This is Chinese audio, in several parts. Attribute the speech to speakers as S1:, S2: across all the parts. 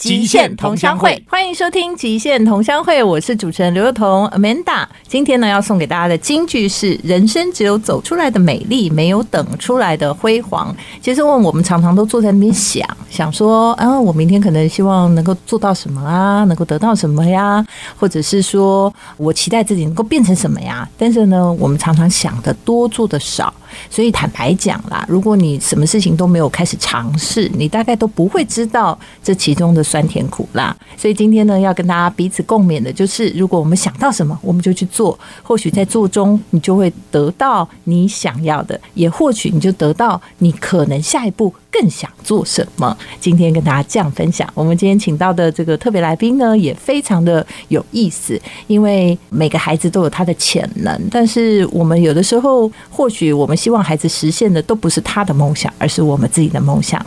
S1: 极限同乡会，欢迎收听极限同乡会，我是主持人刘幼彤 Amanda。今天呢，要送给大家的金句是：人生只有走出来的美丽，没有等出来的辉煌。其实问我们常常都坐在那边想想说，啊，我明天可能希望能够做到什么啊，能够得到什么呀，或者是说我期待自己能够变成什么呀？但是呢，我们常常想的多，做的少。所以坦白讲啦，如果你什么事情都没有开始尝试，你大概都不会知道这其中的酸甜苦辣。所以今天呢，要跟大家彼此共勉的就是，如果我们想到什么，我们就去做。或许在做中，你就会得到你想要的，也或许你就得到你可能下一步。更想做什么？今天跟大家这样分享。我们今天请到的这个特别来宾呢，也非常的有意思。因为每个孩子都有他的潜能，但是我们有的时候，或许我们希望孩子实现的都不是他的梦想，而是我们自己的梦想。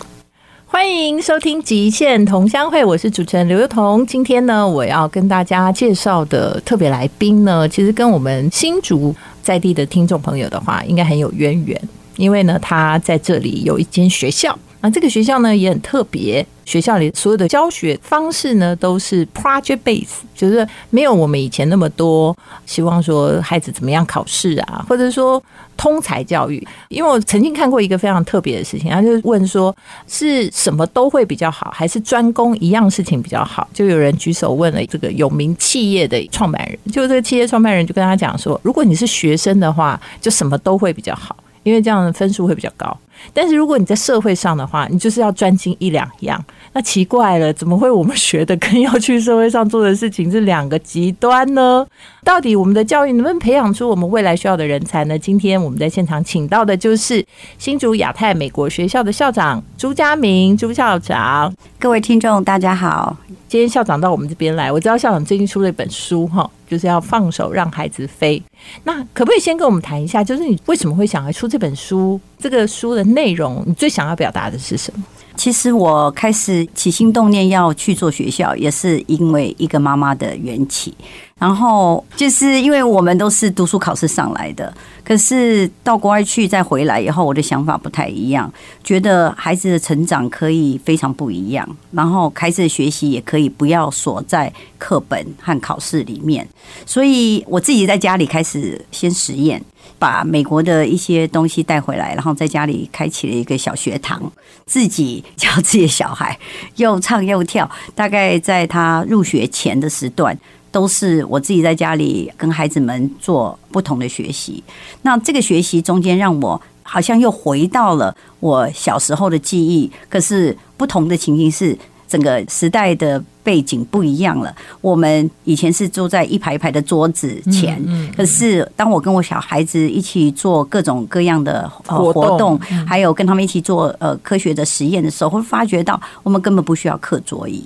S1: 欢迎收听《极限同乡会》，我是主持人刘幼彤。今天呢，我要跟大家介绍的特别来宾呢，其实跟我们新竹在地的听众朋友的话，应该很有渊源。因为呢，他在这里有一间学校，那这个学校呢也很特别。学校里所有的教学方式呢都是 project base，就是没有我们以前那么多希望说孩子怎么样考试啊，或者说通才教育。因为我曾经看过一个非常特别的事情，他就问说是什么都会比较好，还是专攻一样事情比较好？就有人举手问了这个有名企业的创办人，就这个企业创办人就跟他讲说，如果你是学生的话，就什么都会比较好。因为这样的分数会比较高，但是如果你在社会上的话，你就是要专精一两样。那奇怪了，怎么会我们学的跟要去社会上做的事情是两个极端呢？到底我们的教育能不能培养出我们未来需要的人才呢？今天我们在现场请到的就是新竹亚太美国学校的校长朱家明朱校长。
S2: 各位听众，大家好。
S1: 今天校长到我们这边来，我知道校长最近出了一本书，哈，就是要放手让孩子飞。那可不可以先跟我们谈一下，就是你为什么会想要出这本书？这个书的内容，你最想要表达的是什么？
S2: 其实我开始起心动念要去做学校，也是因为一个妈妈的缘起。然后就是因为我们都是读书考试上来的，可是到国外去再回来以后，我的想法不太一样，觉得孩子的成长可以非常不一样，然后孩子的学习也可以不要锁在课本和考试里面。所以我自己在家里开始先实验。把美国的一些东西带回来，然后在家里开启了一个小学堂，自己教自己的小孩又唱又跳。大概在他入学前的时段，都是我自己在家里跟孩子们做不同的学习。那这个学习中间，让我好像又回到了我小时候的记忆。可是不同的情形是。整个时代的背景不一样了。我们以前是坐在一排一排的桌子前，可是当我跟我小孩子一起做各种各样的活动，还有跟他们一起做呃科学的实验的时候，会发觉到我们根本不需要课桌椅。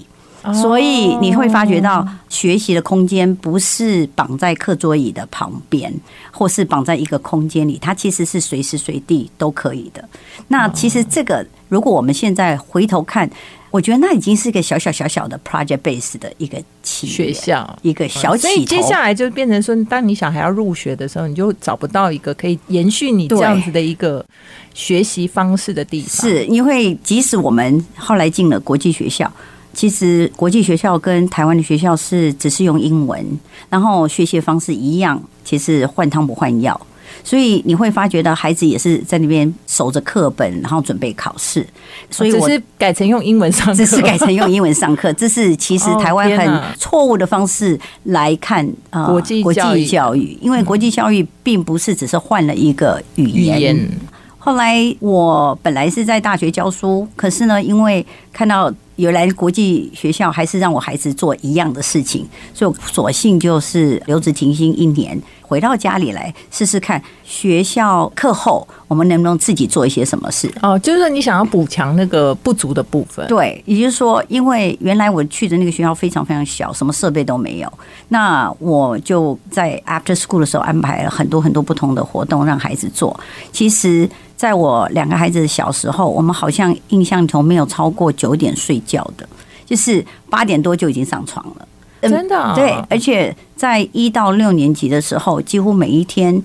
S2: 所以你会发觉到，学习的空间不是绑在课桌椅的旁边，或是绑在一个空间里，它其实是随时随地都可以的。那其实这个，如果我们现在回头看，我觉得那已经是一个小小小小的 project base 的一个企
S1: 学校，
S2: 一个小企。所
S1: 以接下来就变成说，当你小孩要入学的时候，你就找不到一个可以延续你这样子的一个学习方式的地方。
S2: 是因为即使我们后来进了国际学校。其实国际学校跟台湾的学校是只是用英文，然后学习方式一样，其实换汤不换药，所以你会发觉到孩子也是在那边守着课本，然后准备考试。所以
S1: 我是改成用英文上课，
S2: 只是改成用英文上课，这是其实台湾很错误的方式来看啊
S1: 国际
S2: 国际教育，因为国际教育并不是只是换了一个语言。后来我本来是在大学教书，可是呢，因为看到。有来国际学校，还是让我孩子做一样的事情，所以索性就是留职停薪一年，回到家里来试试看学校课后我们能不能自己做一些什么事。
S1: 哦，就是说你想要补强那个不足的部分。
S2: 对，也就是说，因为原来我去的那个学校非常非常小，什么设备都没有，那我就在 after school 的时候安排了很多很多不同的活动让孩子做。其实。在我两个孩子小时候，我们好像印象中没有超过九点睡觉的，就是八点多就已经上床了。嗯
S1: 真的啊
S2: 对，而且在一到六年级的时候，几乎每一天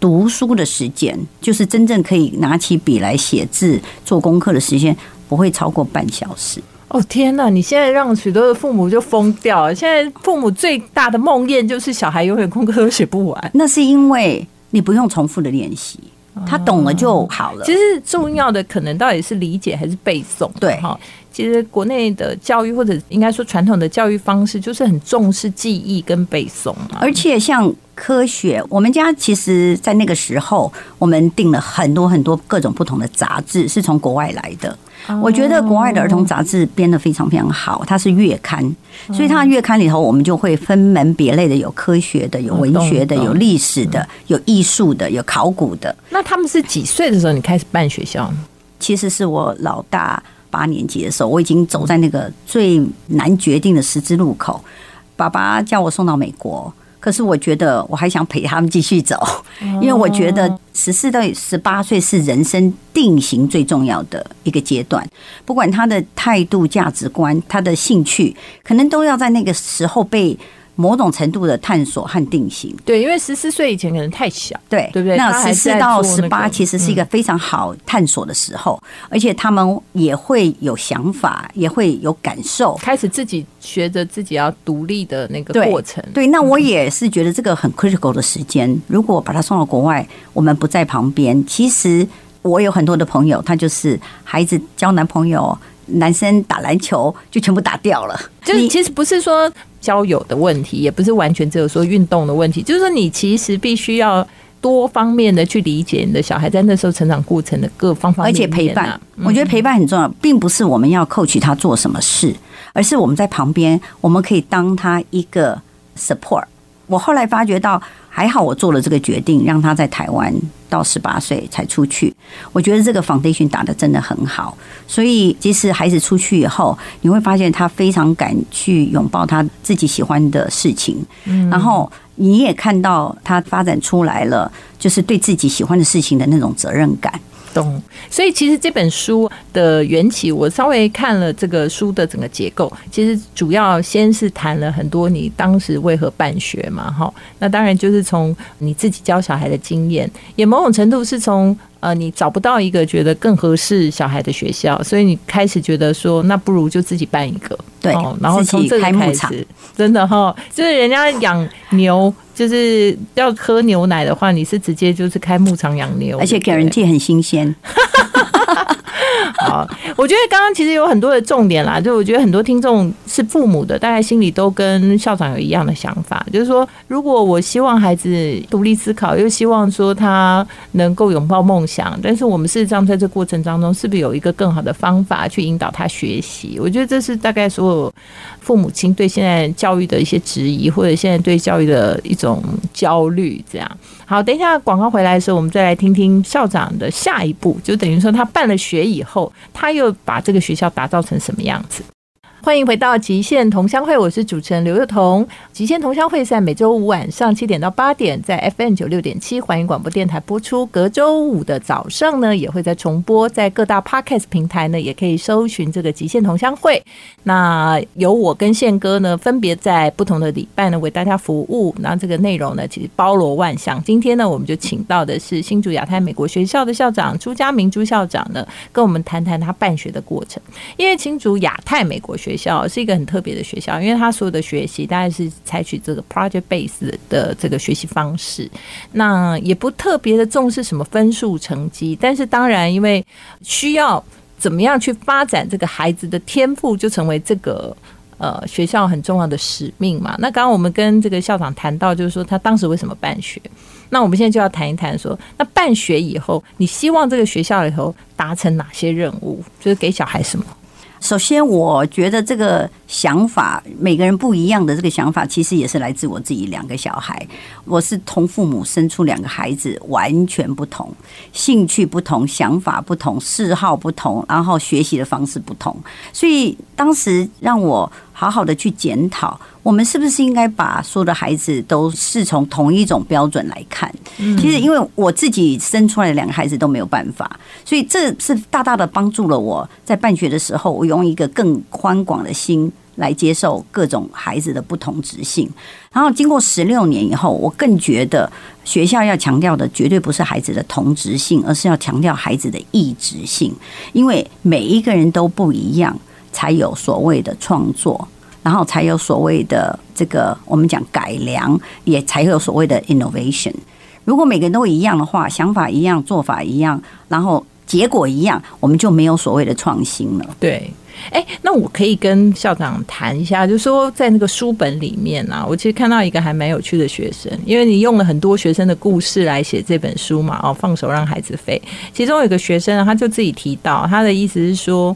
S2: 读书的时间，就是真正可以拿起笔来写字、做功课的时间，不会超过半小时。
S1: 哦天哪！你现在让许多的父母就疯掉了。现在父母最大的梦魇就是小孩永远功课都写不完。
S2: 那是因为你不用重复的练习，他懂了就好了。
S1: 其实重要的可能到底是理解还是背诵？
S2: 对
S1: 哈。其实国内的教育或者应该说传统的教育方式，就是很重视记忆跟背诵嘛。
S2: 而且像科学，我们家其实在那个时候，我们订了很多很多各种不同的杂志，是从国外来的。我觉得国外的儿童杂志编得非常非常好，它是月刊，所以它的月刊里头，我们就会分门别类的，有科学的，有文学的，有历史的，有艺术的，有考古的。
S1: 那他们是几岁的时候你开始办学校呢？
S2: 其实是我老大八年级的时候，我已经走在那个最难决定的十字路口。爸爸叫我送到美国，可是我觉得我还想陪他们继续走，因为我觉得十四到十八岁是人生定型最重要的一个阶段，不管他的态度、价值观、他的兴趣，可能都要在那个时候被某种程度的探索和定型。
S1: 对，因为十四岁以前可能太小，
S2: 对
S1: 对不对
S2: 那十四到十八其实是一个非常好探索的时候，而且他们也会有想法，也会有感受。
S1: 开始自己学着自己要独立的那个过程。
S2: 对，那我也是觉得这个很 critical 的时间。如果把他送到国外，我们不在旁边，其实我有很多的朋友，他就是孩子交男朋友，男生打篮球就全部打掉了。
S1: 就是其实不是说交友的问题，也不是完全只有说运动的问题，就是说你其实必须要多方面的去理解你的小孩在那时候成长过程的各方方
S2: 而
S1: 面面、啊，
S2: 且陪伴，
S1: 嗯
S2: 我觉得陪伴很重要，并不是我们要 coach 他做什么事，而是我们在旁边，我们可以当他一个 support。我后来发觉到，还好我做了这个决定，让他在台湾到十八岁才出去。我觉得这个 foundation 打的真的很好，所以即使孩子出去以后，你会发现他非常敢去拥抱他自己喜欢的事情，然后你也看到他发展出来了，就是对自己喜欢的事情的那种责任感。
S1: 懂。所以其实这本书的缘起，我稍微看了这个书的整个结构，其实主要先是谈了很多你当时为何办学嘛，哈。那当然就是从你自己教小孩的经验，也某种程度是从。呃，你找不到一个觉得更合适小孩的学校，所以你开始觉得说，那不如就自己办一个，
S2: 对
S1: 哦然后从这个
S2: 开
S1: 始，真的哈，就是人家养牛，就是要喝牛奶的话，你是直接就是开牧场养牛，
S2: 而且
S1: 对不对
S2: ？guarantee 很新鲜。
S1: 好，我觉得刚刚其实有很多的重点啦，就我觉得很多听众是父母的，大概心里都跟校长有一样的想法，就是说，如果我希望孩子独立思考，又希望说他能够拥抱梦想，但是我们事实上在这过程当中，是不是有一个更好的方法去引导他学习？我觉得这是大概所有父母亲对现在教育的一些质疑，或者现在对教育的一种焦虑，这样。好，等一下广告回来的时候，我们再来听听校长的下一步，就等于说他办了学以后，他又把这个学校打造成什么样子。欢迎回到极限同乡会，我是主持人刘幼彤。极限同乡会在每周五晚上七点到八点在 FM 九六点七环宇广播电台播出，隔周五的早上呢也会在重播，在各大 Podcast 平台呢也可以搜寻这个极限同乡会。那由我跟宪哥呢分别在不同的礼拜呢为大家服务，那这个内容呢其实包罗万象。今天呢我们就请到的是新竹亚太美国学校的校长朱家明朱校长呢，跟我们谈谈他办学的过程。因为新竹亚太美国学学校是一个很特别的学校，因为它所有的学习大概是采取这个 project base 的这个学习方式，那也不特别的重视什么分数成绩，但是当然因为需要怎么样去发展这个孩子的天赋，就成为这个。呃，学校很重要的使命嘛。那刚刚我们跟这个校长谈到，就是说他当时为什么办学。那我们现在就要谈一谈说，那办学以后，你希望这个学校里头达成哪些任务？就是给小孩什么？
S2: 首先，我觉得这个想法，每个人不一样的这个想法，其实也是来自我自己两个小孩。我是同父母生出两个孩子，完全不同，兴趣不同，想法不同，嗜好不同，然后学习的方式不同，所以当时让我好好的去检讨，我们是不是应该把所有的孩子都是从同一种标准来看？其实，因为我自己生出来的两个孩子都没有办法，所以这是大大的帮助了我在办学的时候，我用一个更宽广的心来接受各种孩子的不同职性。然后经过十六年以后，我更觉得学校要强调的绝对不是孩子的同职性，而是要强调孩子的异质性，因为每一个人都不一样，才有所谓的创作。然后才有所谓的这个，我们讲改良，也才有所谓的 innovation。如果每个人都一样的话，想法一样，做法一样，然后结果一样，我们就没有所谓的创新了。
S1: 对，哎，那我可以跟校长谈一下，就是说在那个书本里面啊，我其实看到一个还蛮有趣的学生，因为你用了很多学生的故事来写这本书嘛，哦，放手让孩子飞。其中有个学生，他就自己提到，他的意思是说，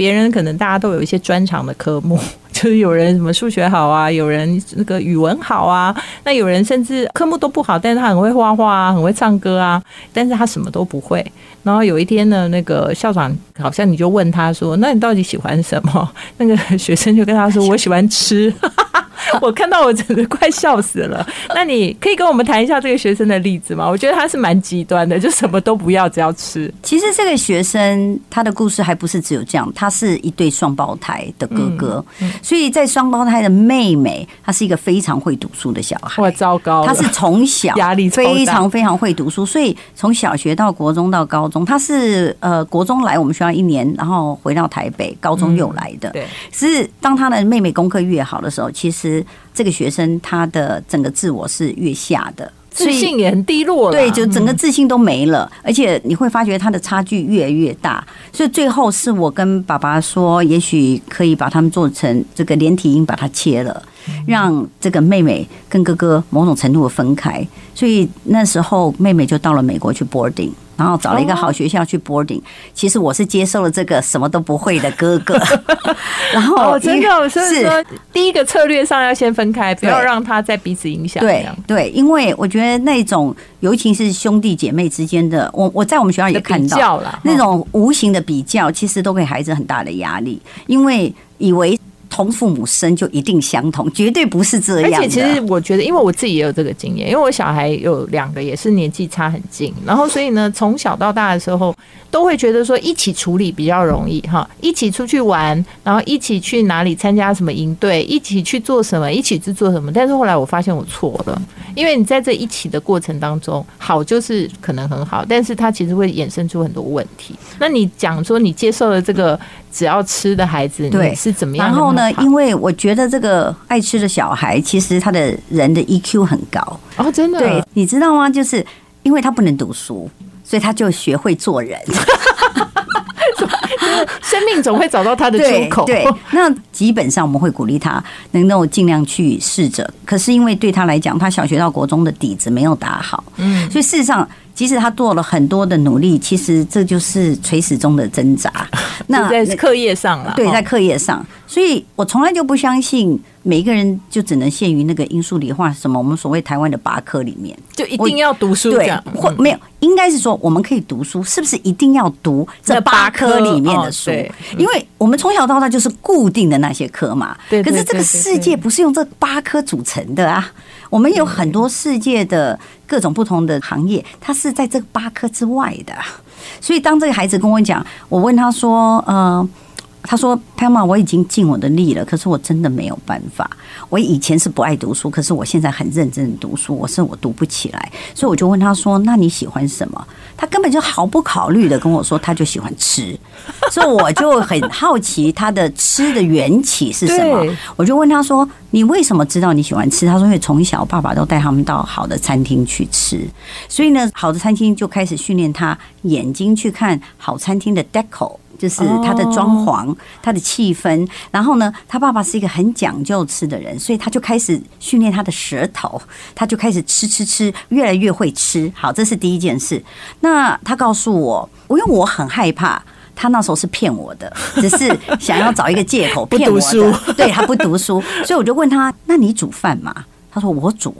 S1: 别人可能大家都有一些专长的科目。就是有人什么数学好啊，有人那个语文好啊，那有人甚至科目都不好，但是他很会画画啊，很会唱歌啊，但是他什么都不会。然后有一天呢，那个校长好像你就问他说：“那你到底喜欢什么？”那个学生就跟他说：“我喜欢吃。” 我看到我真的快笑死了。那你可以跟我们谈一下这个学生的例子吗？我觉得他是蛮极端的，就什么都不要，只要吃。
S2: 其实这个学生他的故事还不是只有这样，他是一对双胞胎的哥哥，所以在双胞胎的妹妹，她是一个非常会读书的小孩。
S1: 哇，糟糕！
S2: 他是从小
S1: 压力
S2: 非常非常会读书，所以从小学到国中到高中，他是呃国中来我们学校一年，然后回到台北，高中又来的。
S1: 对，
S2: 是当他的妹妹功课越好的时候，其实。这个学生他的整个自我是越下的，
S1: 自信也很低落，
S2: 对，就整个自信都没了，而且你会发觉他的差距越来越大，所以最后是我跟爸爸说，也许可以把他们做成这个连体婴，把它切了，让这个妹妹跟哥哥某种程度的分开，所以那时候妹妹就到了美国去 boarding。然后找了一个好学校去 boarding，其实我是接受了这个什么都不会的哥哥。然后
S1: 真的，所以说第一个策略上要先分开，不要让他在彼此影响。
S2: 对对，因为我觉得那种尤其是兄弟姐妹之间的，我我在我们学校也看到
S1: 了
S2: 那种无形的比较，其实都给孩子很大的压力，因为以为。同父母生就一定相同，绝对不是这样。
S1: 而且其实我觉得，因为我自己也有这个经验，因为我小孩有两个，也是年纪差很近，然后所以呢，从小到大的时候，都会觉得说一起处理比较容易哈，一起出去玩，然后一起去哪里参加什么营队，一起去做什么，一起去做什么。但是后来我发现我错了，因为你在这一起的过程当中，好就是可能很好，但是它其实会衍生出很多问题。那你讲说你接受了这个。只要吃的孩子，你是怎么样？
S2: 然后呢？因为我觉得这个爱吃的小孩，其实他的人的 EQ 很高
S1: 哦，真的。
S2: 对，你知道吗？就是因为他不能读书，所以他就学会做人。
S1: 生命总会找到他的出口。
S2: 对，那基本上我们会鼓励他能够尽量去试着。可是因为对他来讲，他小学到国中的底子没有打好，嗯，所以事实上。即使他做了很多的努力，其实这就是垂死中的挣扎。
S1: 那在课业上了，
S2: 对，在课业上，所以我从来就不相信每一个人就只能限于那个因素理化什么我们所谓台湾的八科里面，
S1: 就一定要读书。
S2: 对，或没有，应该是说我们可以读书，是不是一定要读这八科里面的书？因为我们从小到大就是固定的那些科嘛。对，可是这个世界不是用这八科组成的啊。我们有很多世界的各种不同的行业，它是在这八科之外的。所以当这个孩子跟我讲，我问他说：“呃。”他说：“潘妈，我已经尽我的力了，可是我真的没有办法。我以前是不爱读书，可是我现在很认真的读书，我是我读不起来。所以我就问他说：‘那你喜欢什么？’他根本就毫不考虑的跟我说，他就喜欢吃。所以我就很好奇他的吃的缘起是什么。我就问他说：‘你为什么知道你喜欢吃？’他说：‘因为从小爸爸都带他们到好的餐厅去吃，所以呢，好的餐厅就开始训练他眼睛去看好餐厅的 deco。’就是他的装潢，他的气氛。然后呢，他爸爸是一个很讲究吃的人，所以他就开始训练他的舌头，他就开始吃吃吃，越来越会吃。好，这是第一件事。那他告诉我，因为我很害怕，他那时候是骗我的，只是想要找一个借口 骗我的。对他不读书，所以我就问他：“那你煮饭吗？”他说：“我煮。”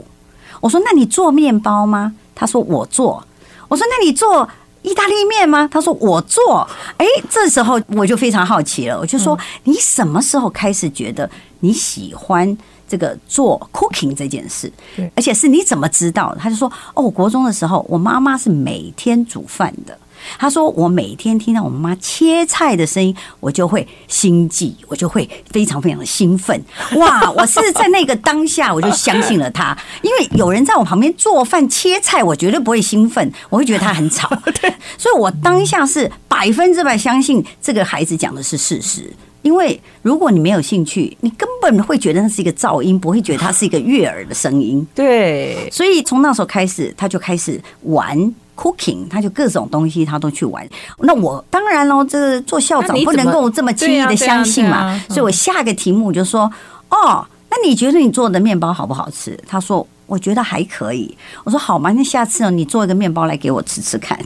S2: 我说：“那你做面包吗？”他说：“我做。”我说：“那你做？”意大利面吗？他说我做。哎，这时候我就非常好奇了，我就说你什么时候开始觉得你喜欢这个做 cooking 这件事？而且是你怎么知道？他就说哦，国中的时候，我妈妈是每天煮饭的，他说我每天听到我妈妈切菜的声音，我就会心悸，我就会非常非常的兴奋。哇！我是在那个当下，我就相信了他，因为有人在我旁边做饭切菜，我绝对不会兴奋，我会觉得他很吵。对，所以我当下是百分之百相信这个孩子讲的是事实。因为如果你没有兴趣，你根本会觉得那是一个噪音，不会觉得它是一个悦耳的声音。
S1: 对，
S2: 所以从那时候开始，他就开始玩 cooking，他就各种东西他都去玩。那我当然喽，这做校长不能够这么轻易的相信嘛，所以我下个题目就说：哦，那你觉得你做的面包好不好吃？他说我觉得还可以。我说好嘛，那下次呢，你做一个面包来给我吃吃看。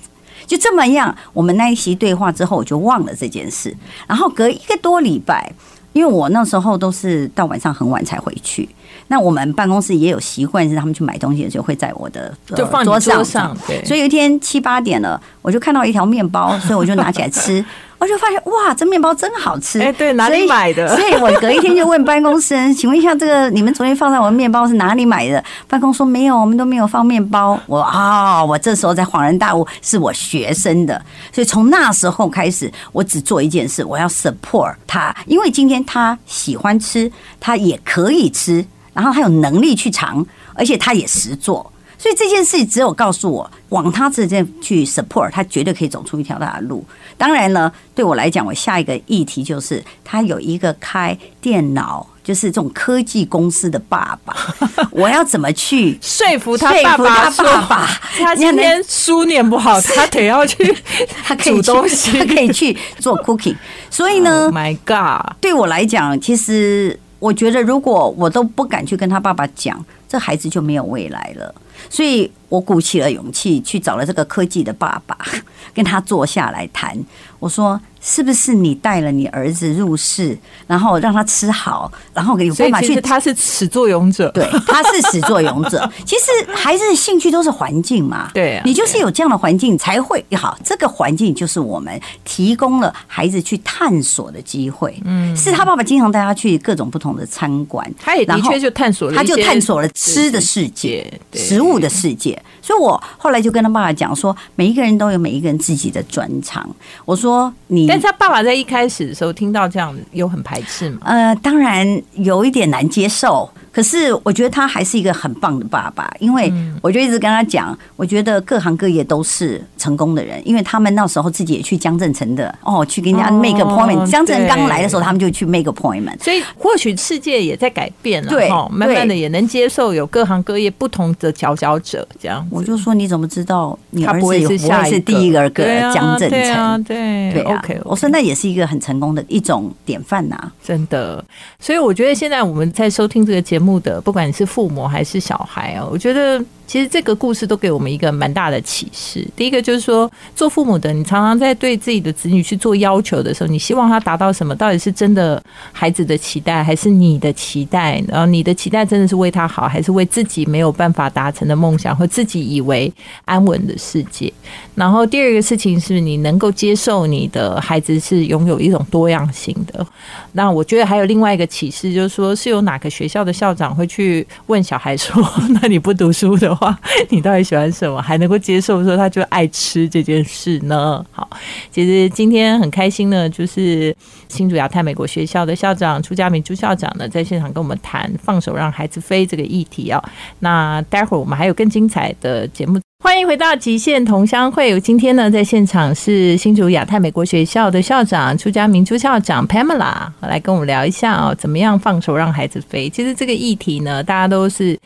S2: 就这么样，我们那一席对话之后，我就忘了这件事。然后隔一个多礼拜，因为我那时候都是到晚上很晚才回去。那我们办公室也有习惯，是他们去买东西的时候会在我的
S1: 就放桌上。对，
S2: 所以有一天七八点了，我就看到一条面包，所以我就拿起来吃。我就发现哇，这面包真好吃！
S1: 哎，对，哪里买的？
S2: 所以我隔一天就问办公室人，请问一下，这个你们昨天放在我的面包是哪里买的？办公说没有，我们都没有放面包。我啊，我这时候才恍然大悟，是我学生的。所以从那时候开始，我只做一件事，我要 support 他，因为今天他喜欢吃，他也可以吃，然后他有能力去尝，而且他也实做。所以这件事只有告诉我，往他这边去 support，他绝对可以走出一条大的路。当然呢，对我来讲，我下一个议题就是他有一个开电脑，就是这种科技公司的爸爸，我要怎么去
S1: 说服他爸爸？爸爸，他今天书念不好，他得要去，
S2: 他煮东西，他可以去做 cooking。所以呢
S1: ，My God，
S2: 对我来讲，其实我觉得，如果我都不敢去跟他爸爸讲，这孩子就没有未来了。所以我鼓起了勇气去找了这个科技的爸爸，跟他坐下来谈。我说。是不是你带了你儿子入世，然后让他吃好，然后有办法去？
S1: 他是始作俑者，
S2: 对，他是始作俑者。其实孩子的兴趣都是环境嘛，
S1: 对，啊
S2: 你就是有这样的环境才会好。这个环境就是我们提供了孩子去探索的机会。嗯，是他爸爸经常带他去各种不同的餐馆，
S1: 他也的确就探索了，
S2: 他就探索了吃的世界、食物的世界。所以我后来就跟他爸爸讲说，每一个人都有每一个人自己的专长。我说你。
S1: 但是他爸爸在一开始的时候听到这样，有很排斥吗？
S2: 呃，当然有一点难接受。可是我觉得他还是一个很棒的爸爸，因为我就一直跟他讲，我觉得各行各业都是成功的人，因为他们那时候自己也去江镇城的哦，去跟人家 make appointment。江镇刚来的时候，他们就去 make appointment。
S1: 所以或许世界也在改变了，
S2: 对，
S1: 慢慢的也能接受有各行各业不同的佼佼者这样。
S2: 我就说你怎么知道你儿子不会是第一个个江镇城？
S1: 对
S2: 对，OK。我说那也是一个很成功的一种典范呐，
S1: 真的。所以我觉得现在我们在收听这个节目。目的，不管你是父母还是小孩啊，我觉得。其实这个故事都给我们一个蛮大的启示。第一个就是说，做父母的，你常常在对自己的子女去做要求的时候，你希望他达到什么？到底是真的孩子的期待，还是你的期待？然后你的期待真的是为他好，还是为自己没有办法达成的梦想或自己以为安稳的世界？然后第二个事情是你能够接受你的孩子是拥有一种多样性的。那我觉得还有另外一个启示，就是说是有哪个学校的校长会去问小孩说：“ 那你不读书的？”话，你到底喜欢什么？还能够接受说他就爱吃这件事呢？好，其实今天很开心呢，就是新竹亚太美国学校的校长朱家明朱校长呢，在现场跟我们谈放手让孩子飞这个议题啊。那待会儿我们还有更精彩的节目，欢迎回到极限同乡会。今天呢，在现场是新竹亚太美国学校的校长朱家明朱校长 Pamela 来跟我们聊一下哦，怎么样放手让孩子飞？其实这个议题呢，大家都是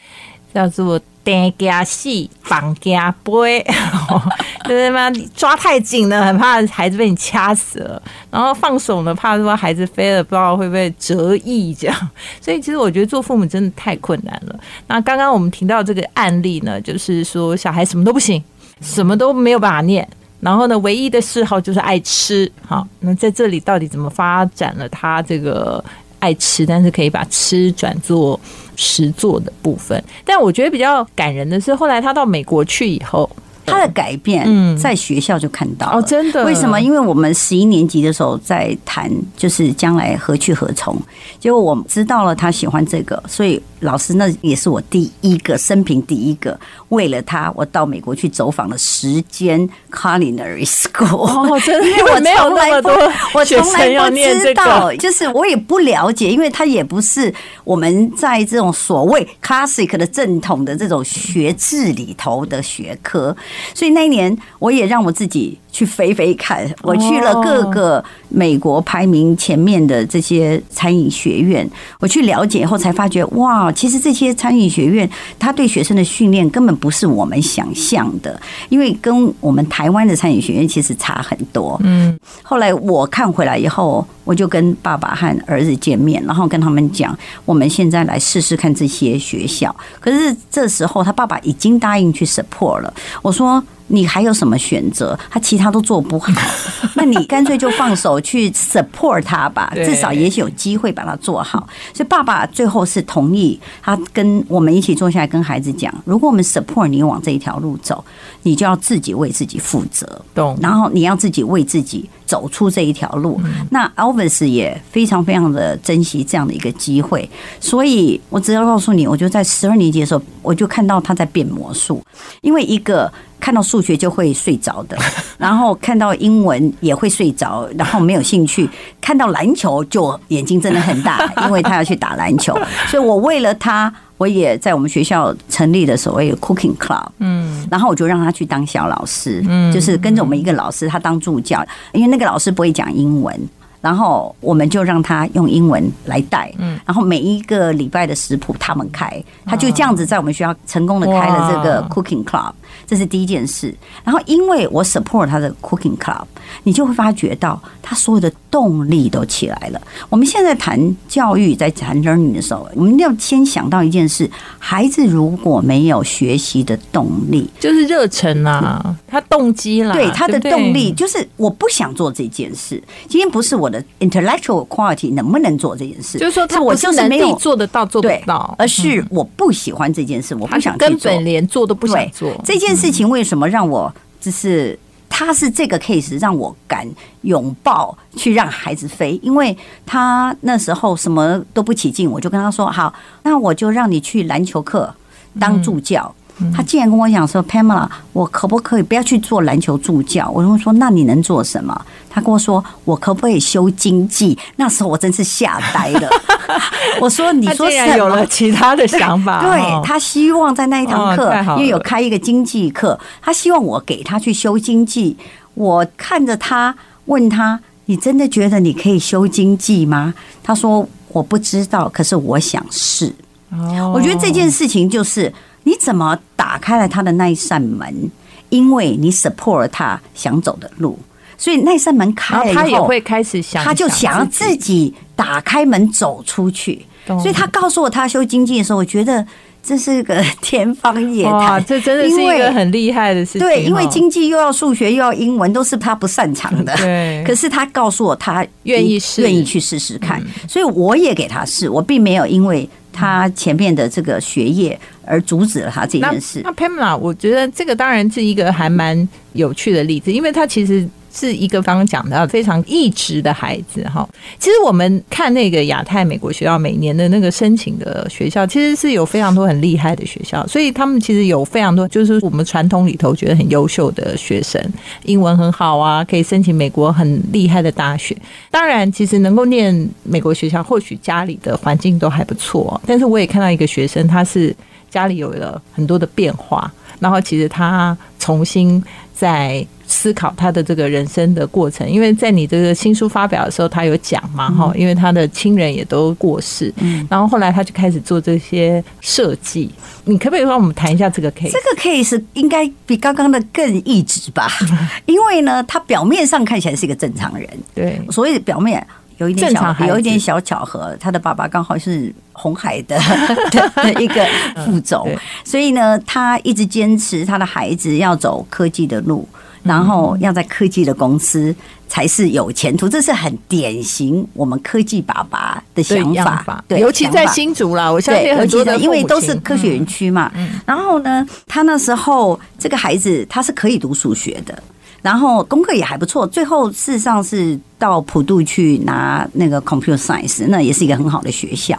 S1: 叫做。绑架戏，绑架背，就是嘛抓太紧了，很怕孩子被你掐死了；然后放手呢，怕说孩子飞了，不知道会不会折翼这样。所以其实我觉得做父母真的太困难了。那刚刚我们提到这个案例呢，就是说小孩什么都不行，什么都没有办法念，然后呢，唯一的嗜好就是爱吃。好，那在这里到底怎么发展了他这个？爱吃，但是可以把吃转做实作的部分。但我觉得比较感人的是，后来他到美国去以后，
S2: 他的改变
S1: 嗯
S2: 在学校就看到了
S1: 哦，真的？
S2: 为什么？因为我们十一年级的时候在谈，就是将来何去何从。结果我知道了他喜欢这个，所以老师那也是我第一个生平第一个，为了他，我到美国去走访了十间 culinary school。
S1: 哦，真的，
S2: 因为我
S1: 没有
S2: 从来不
S1: 那么多，
S2: 我从来不知道，就是我也不了解，因为他也不是我们在这种所谓 classic 的正统的这种学制里头的学科，所以那一年我也让我自己去飞飞看，我去了各个美国排名前面的这些餐饮学院，我去了解以后才发觉，哇，其实这些餐饮学院他对学生的训练根本不是我们想象的，因为跟我们台湾的餐饮学院其实差很多。
S1: 嗯，
S2: 后来我看回来以后，我就跟爸爸和儿子见面，然后跟他们讲，我们现在来试试看这些学校。可是这时候他爸爸已经答应去 support 了。我说。你还有什么选择？他其他都做不好，那你干脆就放手去 support 他吧，至少也许有机会把它做好。所以爸爸最后是同意，他跟我们一起坐下来跟孩子讲，如果我们 support 你往这一条路走，你就要自己为自己负责。
S1: 懂。
S2: 然后你要自己为自己走出这一条路。那 Elvis 也非常非常的珍惜这样的一个机会，所以我只要告诉你，我就在十二年级的时候，我就看到他在变魔术，因为一个。看到数学就会睡着的，然后看到英文也会睡着，然后没有兴趣。看到篮球就眼睛真的很大，因为他要去打篮球。所以我为了他，我也在我们学校成立了所谓的 Cooking Club。
S1: 嗯，
S2: 然后我就让他去当小老师，
S1: 嗯
S2: 就是跟着我们一个老师，他当助教，因为那个老师不会讲英文。然后我们就让他用英文来带，
S1: 嗯
S2: 然后每一个礼拜的食谱他们开，他就这样子在我们学校成功的开了这个 cooking club，这是第一件事。然后因为我 support 他的 cooking club，你就会发觉到他所有的动力都起来了。我们现在谈教育，在谈 learning 的时候，我们要先想到一件事：孩子如果没有学习的动力，
S1: 就是热忱啦，他动机啦，
S2: 对他的动力，就是我不想做这件事。今天不是我的 intellectual quality 能不能做这件事，
S1: 就是说他
S2: 我就是没有
S1: 做得到，做不到，
S2: 而是我不喜欢这件事，我不想。
S1: 根本连做都不想做。
S2: 这件事情为什么让我就是他是这个 case 让我敢拥抱去让孩子飞，因为他那时候什么都不起劲，我就跟他说好，那我就让你去篮球课当助教。他竟然跟我讲说，Pamela，我可不可以不要去做篮球助教？我就说，那你能做什么？他跟我说，我可不可以修经济？那时候我真是吓呆了。我说，你
S1: 他
S2: 说什么
S1: 竟然有了？其他的想法，
S2: 对
S1: 哦
S2: 他希望在那一堂课因为有开一个经济课，他希望我给他去修经济。我看着他，问他：“你真的觉得你可以修经济吗？”他说：“我不知道，可是我想试。”
S1: 哦
S2: 我觉得这件事情就是你怎么打开了他的那一扇门，因为你 support 了他想走的路，所以那扇门开了以后，
S1: 他也会开始想，
S2: 他就想要自己打开门走出去。所以他告诉我他修经济的时候，我觉得这是个 天方夜，谭。
S1: 这真的是一个很厉害的事情。
S2: 对，因为经济又要数学又要英文，都是他不擅长的。
S1: 对
S2: 可是他告诉我他
S1: 愿意试嗯
S2: 愿意去试试看，所以我也给他试，我并没有因为他前面的这个学业而阻止了他这件事
S1: 那。Pamela，我觉得这个当然是一个还蛮有趣的例子，因为他其实。是一个刚刚讲的非常一直的孩子哈。其实我们看那个亚太美国学校每年的那个申请的学校，其实是有非常多很厉害的学校，所以他们其实有非常多就是我们传统里头觉得很优秀的学生，英文很好啊，可以申请美国很厉害的大学。当然，其实能够念美国学校，或许家里的环境都还不错，但是我也看到一个学生，他是家里有了很多的变化，然后其实他重新在思考他的这个人生的过程，因为在你这个新书发表的时候，他有讲嘛哈，因为他的亲人也都过世，然后后来他就开始做这些设计。你可不可以帮我们谈一下这个 case？
S2: 这个 case 应该比刚刚的更一直吧？因为呢，他表面上看起来是一个正常人，
S1: 对，
S2: 所以表面有一点小有一点小巧合，他的爸爸刚好是红海的 的一个副总，所以呢，他一直坚持他的孩子要走科技的路。然后要在科技的公司才是有前途，这是很典型我们科技爸爸的想法，，对，
S1: 尤其在新竹啦，我相
S2: 对，
S1: 信很多的
S2: 因为都是科学园区嘛。
S1: 嗯
S2: 然后呢，他那时候这个孩子他是可以读数学的，然后功课也还不错。最后事实上是到普渡去拿那个 computer science，那也是一个很好的学校。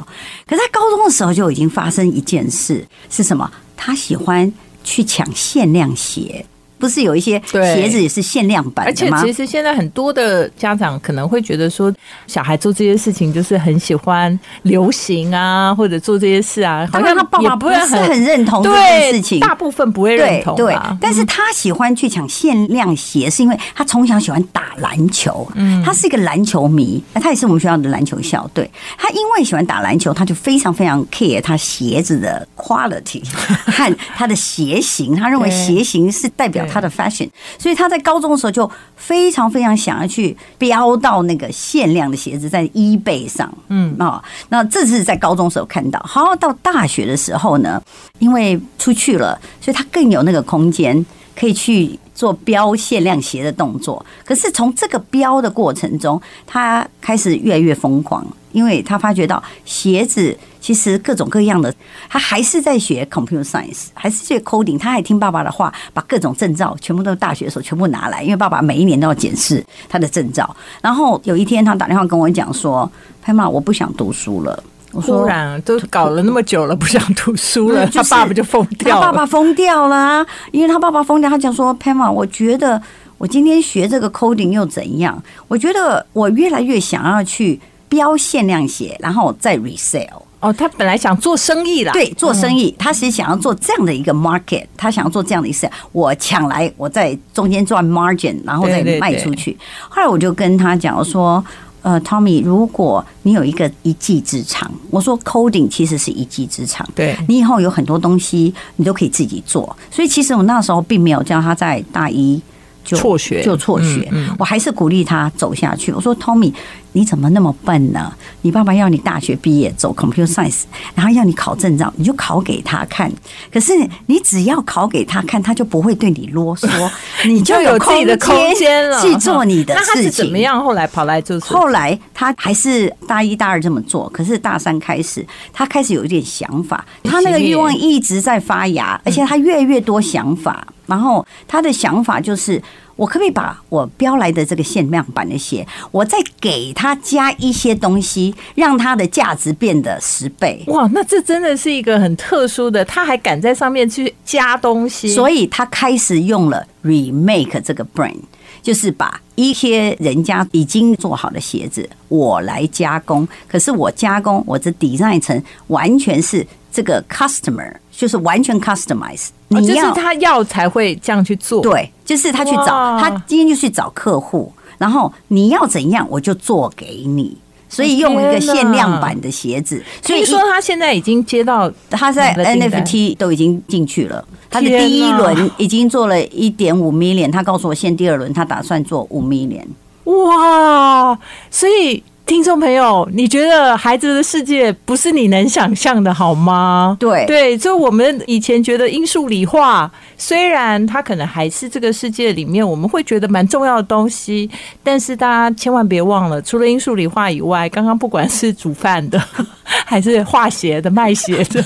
S2: 可是他高中的时候就已经发生一件事，是什么？他喜欢去抢限量鞋。不是有一些鞋子也是限量版
S1: 而且
S2: 的吗？
S1: 其实现在很多的家长可能会觉得说，小孩做这些事情就是很喜欢流行啊，或者做这些事啊，好像
S2: 当然，他爸爸
S1: 也会
S2: 不是很认同这件事情，
S1: 大部分不会认同对
S2: 但是他喜欢去抢限量鞋，是因为他从小喜欢打篮球，嗯，他是一个篮球迷，他也是我们学校的篮球校队。他因为喜欢打篮球，他就非常非常 care 他鞋子的 quality 和他的鞋型，他认为鞋型是代表他的 fashion，所以他在高中的时候就非常非常想要去标到那个限量的鞋子在 eBay 上，嗯。啊，那这是在高中时候看到。好，到大学的时候呢，因为出去了，所以他更有那个空间可以去做标限量鞋的动作。可是从这个标的过程中，他开始越来越疯狂，因为他发觉到鞋子其实各种各样的，他还是在学 computer science，还是学 coding，他还听爸爸的话，把各种证照全部都大学的时候全部拿来，因为爸爸每一年都要检视他的证照。然后有一天他打电话跟我讲说：“拍妈，我不想读书了。”我说
S1: 突然都搞了那么久了，不想读书了，
S2: 就是
S1: 他爸爸就疯掉了。
S2: 他爸爸疯掉了啊！因为他爸爸疯掉，他讲说 p a m a 我觉得我今天学这个 coding 又怎样？我觉得我越来越想要去标限量鞋，然后再 resale。”
S1: 哦，他本来想做生意啦，
S2: 对，做生意，他其实想要做这样的一个 market，他想要做这样的一个，我抢来，我在中间赚 margin，然后再
S1: 对对对
S2: 卖出去。后来我就跟他讲我说。呃，Tommy，如果你有一个一技之长，我说 coding 其实是一技之长，
S1: 对
S2: 你以后有很多东西你都可以自己做。所以其实我那时候并没有叫他在大一就
S1: 辍学
S2: 就辍学，
S1: 嗯嗯
S2: 我还是鼓励他走下去。我说 Tommy，你怎么那么笨呢？你爸爸要你大学毕业走 computer science，然后要你考证照，你就考给他看。可是你只要考给他看，他就不会对你啰嗦，你
S1: 就
S2: 有
S1: 有自己的空间了，
S2: 去做你的
S1: 那他
S2: 事情。
S1: 是怎么样？后来跑来做设计
S2: 后来他还是大一大二这么做，可是大三开始，他开始有一点想法，他那个欲望一直在发芽，而且他越来越多想法。然后他的想法就是，我可不可以把我标来的这个限量版的鞋，我再给他加一些东西，让它的价值变得十倍。
S1: 哇，那这真的是一个很特殊的，他还敢在上面去加东西，
S2: 所以他开始用了 remake 这个 brand，就是把一些人家已经做好的鞋子我来加工，可是我加工我这 design 成完全是这个 customer，就是完全 customize。
S1: 哦就是
S2: 你要
S1: 他要才会这样去做，
S2: 对，就是他去找他今天就去找客户，然后你要怎样我就做给你。所以用一个限量版的鞋子，所以
S1: 听说他现在已经接到
S2: 他在 NFT 都已经进去了，他的第一
S1: 哪
S2: 轮已经做了一点五 million，他告诉我现第二轮他打算做五 million。
S1: 哇，所以听众朋友，你觉得孩子的世界不是你能想象的，好吗？
S2: 对
S1: 对，就我们以前觉得英数理化，虽然它可能还是这个世界里面我们会觉得蛮重要的东西，但是大家千万别忘了，除了英数理化以外，刚刚不管是煮饭的，还是画鞋的、卖鞋的，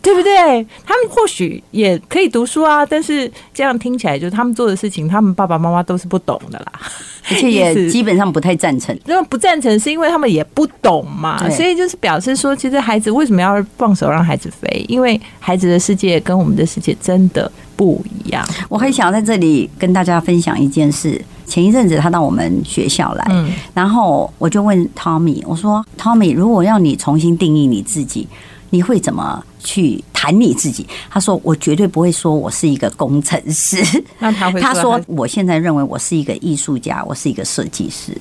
S1: 对不对？他们或许也可以读书啊，但是这样听起来，就是他们做的事情，他们爸爸妈妈都是不懂的啦。
S2: 而且 也基本上不太赞成。
S1: 那么不赞成是因为他们也不懂嘛，所以就是表示说，其实孩子为什么要放手让孩子飞？因为孩子的世界跟我们的世界真的不一样。
S2: 我很想要在这里跟大家分享一件事。前一阵子他到我们学校来，
S1: 嗯
S2: 然后我就问 Tommy，我说：“Tommy，如果要你重新定义你自己，你会怎么去谈你自己？”他说：“我绝对不会说我是一个工程师。”
S1: 那他会
S2: 他说：“我现在认为我是一个艺术家，我是一个设计师。”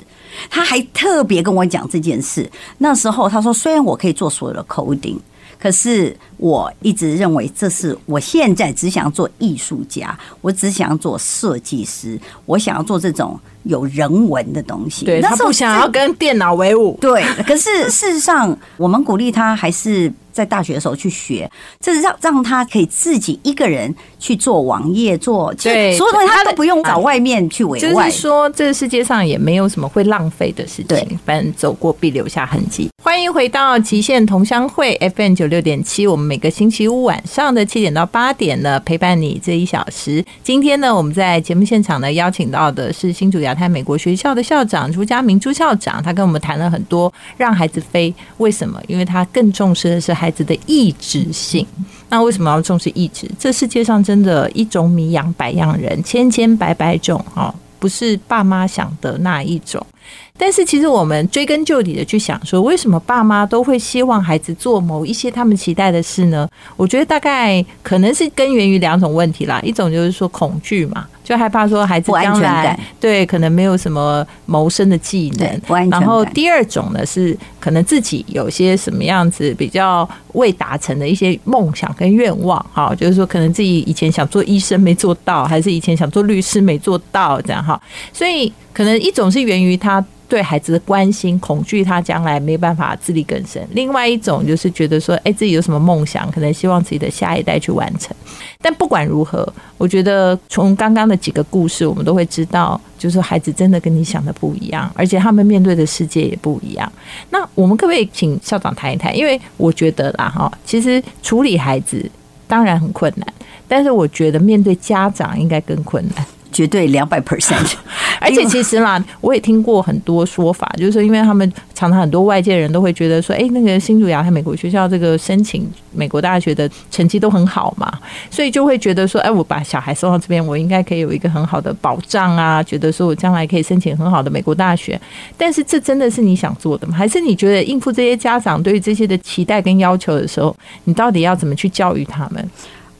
S2: 他还特别跟我讲这件事。那时候他说：“虽然我可以做所有的 coding，可是我一直认为这是我现在只想做艺术家，我只想做设计师，我想要做这种有人文的东西。”
S1: 对他
S2: 那时候
S1: 不想要跟电脑为伍。
S2: 对，可是事实上，我们鼓励他还是在大学的时候去学，这是让让他可以自己一个人去做网页，做其实
S1: 对
S2: 所有东西他都不用找外面去委
S1: 就
S2: 外
S1: 是。说，这个世界上也没有什么会浪费的事
S2: 对
S1: 情，反正走过必留下痕迹。欢迎回到极限同乡会 FM 九六点七，我们每个星期五晚上的七点到八点呢，陪伴你这一小时。今天呢，我们在节目现场呢，邀请到的是新竹亚太美国学校的校长朱家明朱校长，他跟我们谈了很多让孩子飞，为什么？因为他更重视的是孩孩子的意志性。那为什么要重视意志？这世界上真的一种米养百样人，千千百百种哦，不是爸妈想的那一种。但是其实我们追根究底的去想说，为什么爸妈都会希望孩子做某一些他们期待的事呢？我觉得大概可能是根源于两种问题啦，一种就是说恐惧嘛，就害怕说孩子将来对可能没有什么谋生的技能，
S2: 不安全
S1: 然后第二种呢是可能自己有些什么样子比较未达成的一些梦想跟愿望，哈，就是说可能自己以前想做医生没做到，还是以前想做律师没做到，这样哈，所以可能一种是源于他。对孩子的关心，恐惧他将来没办法自力更生；另外一种就是觉得说，哎，自己有什么梦想，可能希望自己的下一代去完成。但不管如何，我觉得从刚刚的几个故事，我们都会知道，就是孩子真的跟你想的不一样，而且他们面对的世界也不一样。那我们可不可以请校长谈一谈？因为我觉得啦，哈，其实处理孩子当然很困难，但是我觉得面对家长应该更困难。
S2: 绝对两百 percent，
S1: 而且其实啦，我也听过很多说法，就是说，因为他们常常很多外界人都会觉得说，哎、那个新竹亚太美国学校这个申请美国大学的成绩都很好嘛，所以就会觉得说，哎、我把小孩送到这边，我应该可以有一个很好的保障啊，觉得说我将来可以申请很好的美国大学。但是这真的是你想做的吗？还是你觉得应付这些家长对于这些的期待跟要求的时候，你到底要怎么去教育他们？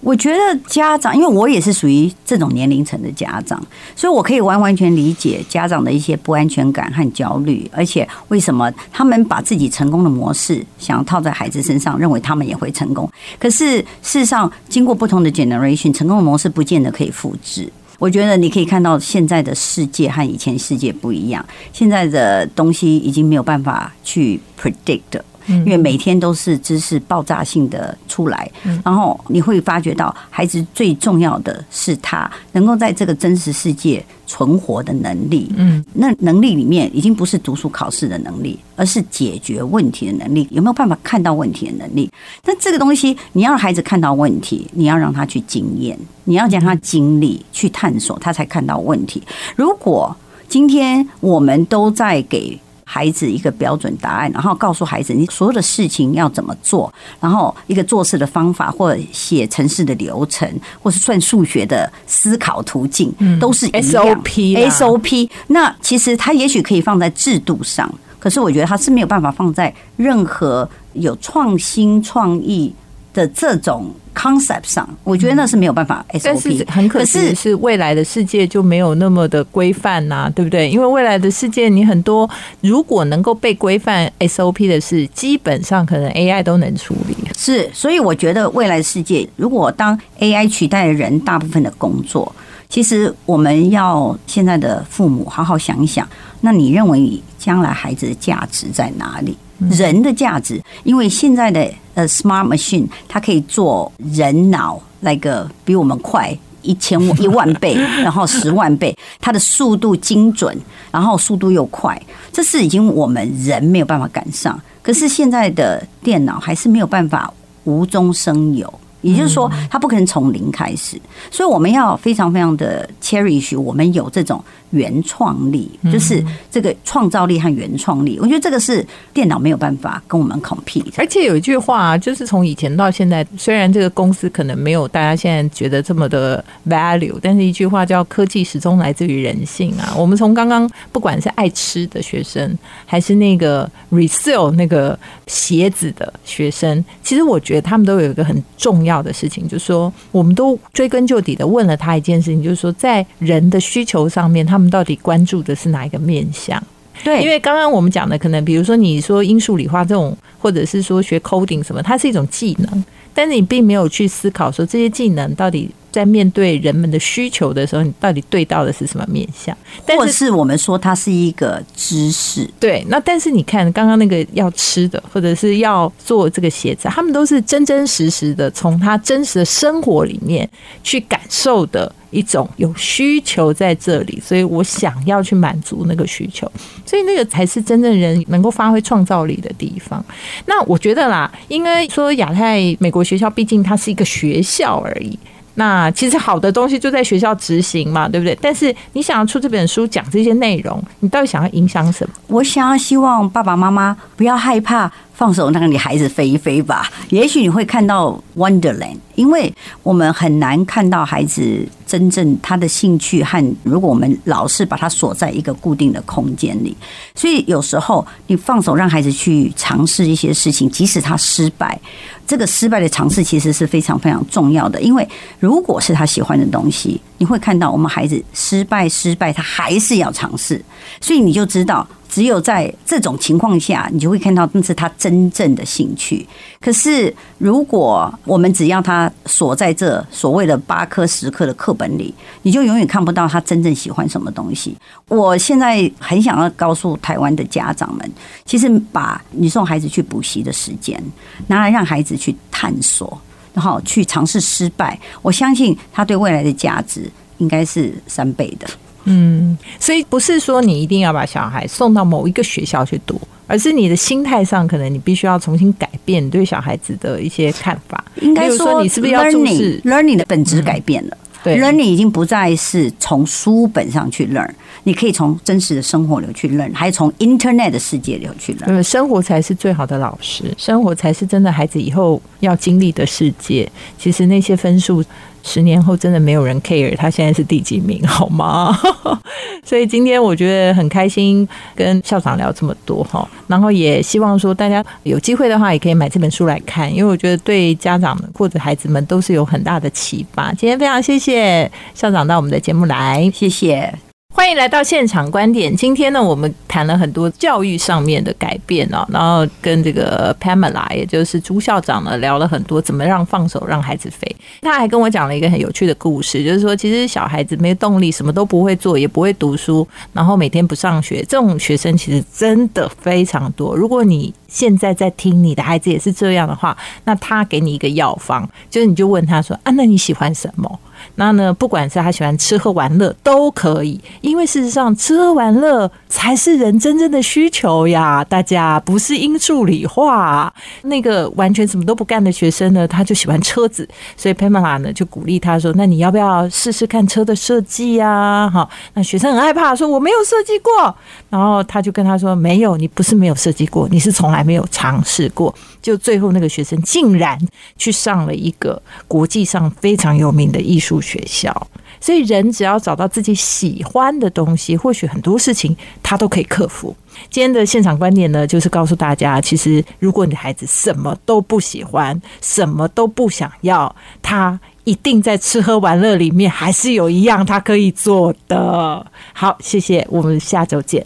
S2: 我觉得家长，因为我也是属于这种年龄层的家长，所以我可以完完全理解家长的一些不安全感和焦虑，而且为什么他们把自己成功的模式想要套在孩子身上，认为他们也会成功。可是事实上，经过不同的 generation，成功的模式不见得可以复制。我觉得你可以看到现在的世界和以前世界不一样，现在的东西已经没有办法去 predict。因为每天都是知识爆炸性的出来，然后你会发觉到孩子最重要的是他能够在这个真实世界存活的能力。
S1: 嗯，
S2: 那能力里面已经不是读书考试的能力，而是解决问题的能力。有没有办法看到问题的能力？那这个东西，你要让孩子看到问题，你要让他去经验，你要让他经历去探索，他才看到问题。如果今天我们都在给孩子一个标准答案，然后告诉孩子你所有的事情要怎么做，然后一个做事的方法，或者写程式的流程，或是算数学的思考途径，都是
S1: SOP 啦
S2: SOP。那其实它也许可以放在制度上，可是我觉得它是没有办法放在任何有创新创意的这种 concept 上。我觉得那是没有办法 SOP。
S1: 但是很可惜的是，未来的世界就没有那么的规范呐，对不对？因为未来的世界，你很多如果能够被规范 SOP 的事，基本上可能 AI 都能处理。
S2: 是，所以我觉得未来的世界，如果当 AI 取代了人大部分的工作，其实我们要现在的父母好好想一想，那你认为你将来孩子的价值在哪里？人的价值，因为现在的呃 smart machine 它可以做人脑那个比我们快。一千 一万倍，然后十万倍，它的速度精准，然后速度又快，这是已经我们人没有办法赶上。可是现在的电脑还是没有办法无中生有，也就是说，它不可能从零开始。所以我们要非常非常的 cherish 我们有这种原创力，就是这个创造力和原创力。我觉得这个是电脑没有办法跟我们 compete。
S1: 而且有一句话、啊，就是从以前到现在，虽然这个公司可能没有大家现在觉得这么的 value，但是一句话叫“科技始终来自于人性”啊。我们从刚刚不管是爱吃的学生，还是那个 resale 那个鞋子的学生，其实我觉得他们都有一个很重要的事情，就是说，我们都追根究底的问了他一件事情，就是说，在人的需求上面，他们到底关注的是哪一个面向？
S2: 对，
S1: 因为刚刚我们讲的，可能比如说你说英数理化这种，或者是说学 coding 什么，它是一种技能，但是你并没有去思考说这些技能到底在面对人们的需求的时候，你到底对到的是什么面向？但
S2: 或是我们说它是一个知识，
S1: 对，那但是你看刚刚那个要吃的，或者是要做这个鞋子，他们都是真真实实的从他真实的生活里面去感受的一种有需求在这里，所以我想要去满足那个需求，所以那个才是真正人能够发挥创造力的地方。那我觉得啦，应该说亚太美国学校，毕竟它是一个学校而已。那其实好的东西就在学校执行嘛，对不对？但是你想要出这本书讲这些内容，你到底想要影响什么？
S2: 我想要希望爸爸妈妈不要害怕放手让你孩子飞一飞吧。也许你会看到 Wonderland，因为我们很难看到孩子真正他的兴趣和如果我们老是把他锁在一个固定的空间里，所以有时候你放手让孩子去尝试一些事情，即使他失败，这个失败的尝试其实是非常非常重要的，因为如果是他喜欢的东西，你会看到我们孩子失败失败，他还是要尝试，所以你就知道。只有在这种情况下，你就会看到那是他真正的兴趣。可是，如果我们只要他锁在这所谓的八科、十科的课本里，你就永远看不到他真正喜欢什么东西。我现在很想要告诉台湾的家长们，其实把你送孩子去补习的时间拿来让孩子去探索，然后去尝试失败，我相信他对未来的价值应该是三倍的。
S1: 嗯，所以不是说你一定要把小孩送到某一个学校去读，而是你的心态上，可能你必须要重新改变对小孩子的一些看法。
S2: 应该说，
S1: 你是不是要重视
S2: learning 的本质改变了？
S1: 对
S2: ，learning 已经不再是从书本上去 learn，你可以从真实的生活里去 learn，还从 internet 的世界里去 learn。
S1: 呃，生活才是最好的老师，生活才是真的孩子以后要经历的世界。其实那些分数。十年后真的没有人 care 他现在是第几名，好吗？所以今天我觉得很开心跟校长聊这么多哈，然后也希望说大家有机会的话也可以买这本书来看，因为我觉得对家长或者孩子们都是有很大的启发。今天非常谢谢校长到我们的节目来，
S2: 谢谢。
S1: 欢迎来到现场观点。今天呢，我们谈了很多教育上面的改变哦，然后跟这个 Pamela，也就是朱校长呢，聊了很多怎么让放手让孩子飞。他还跟我讲了一个很有趣的故事，就是说，其实小孩子没动力，什么都不会做，也不会读书，然后每天不上学，这种学生其实真的非常多。如果你现在在听你的孩子也是这样的话，那他给你一个药方，就是你就问他说啊，那你喜欢什么？那呢，不管是他喜欢吃喝玩乐都可以，因为事实上吃喝玩乐才是人真正的需求呀。大家不是因数理化，那个完全什么都不干的学生呢，他就喜欢车子，所以 Pamela 呢就鼓励他说：“那你要不要试试看车的设计呀？”哈，那学生很害怕，说：“我没有设计过。”然后他就跟他说：“没有，你不是没有设计过，你是从来没有尝试过。”就最后那个学生竟然去上了一个国际上非常有名的艺术学校，所以人只要找到自己喜欢的东西，或许很多事情他都可以克服。今天的现场观点呢，就是告诉大家，其实如果你的孩子什么都不喜欢，什么都不想要，他一定在吃喝玩乐里面还是有一样他可以做的。好，谢谢，我们下周见。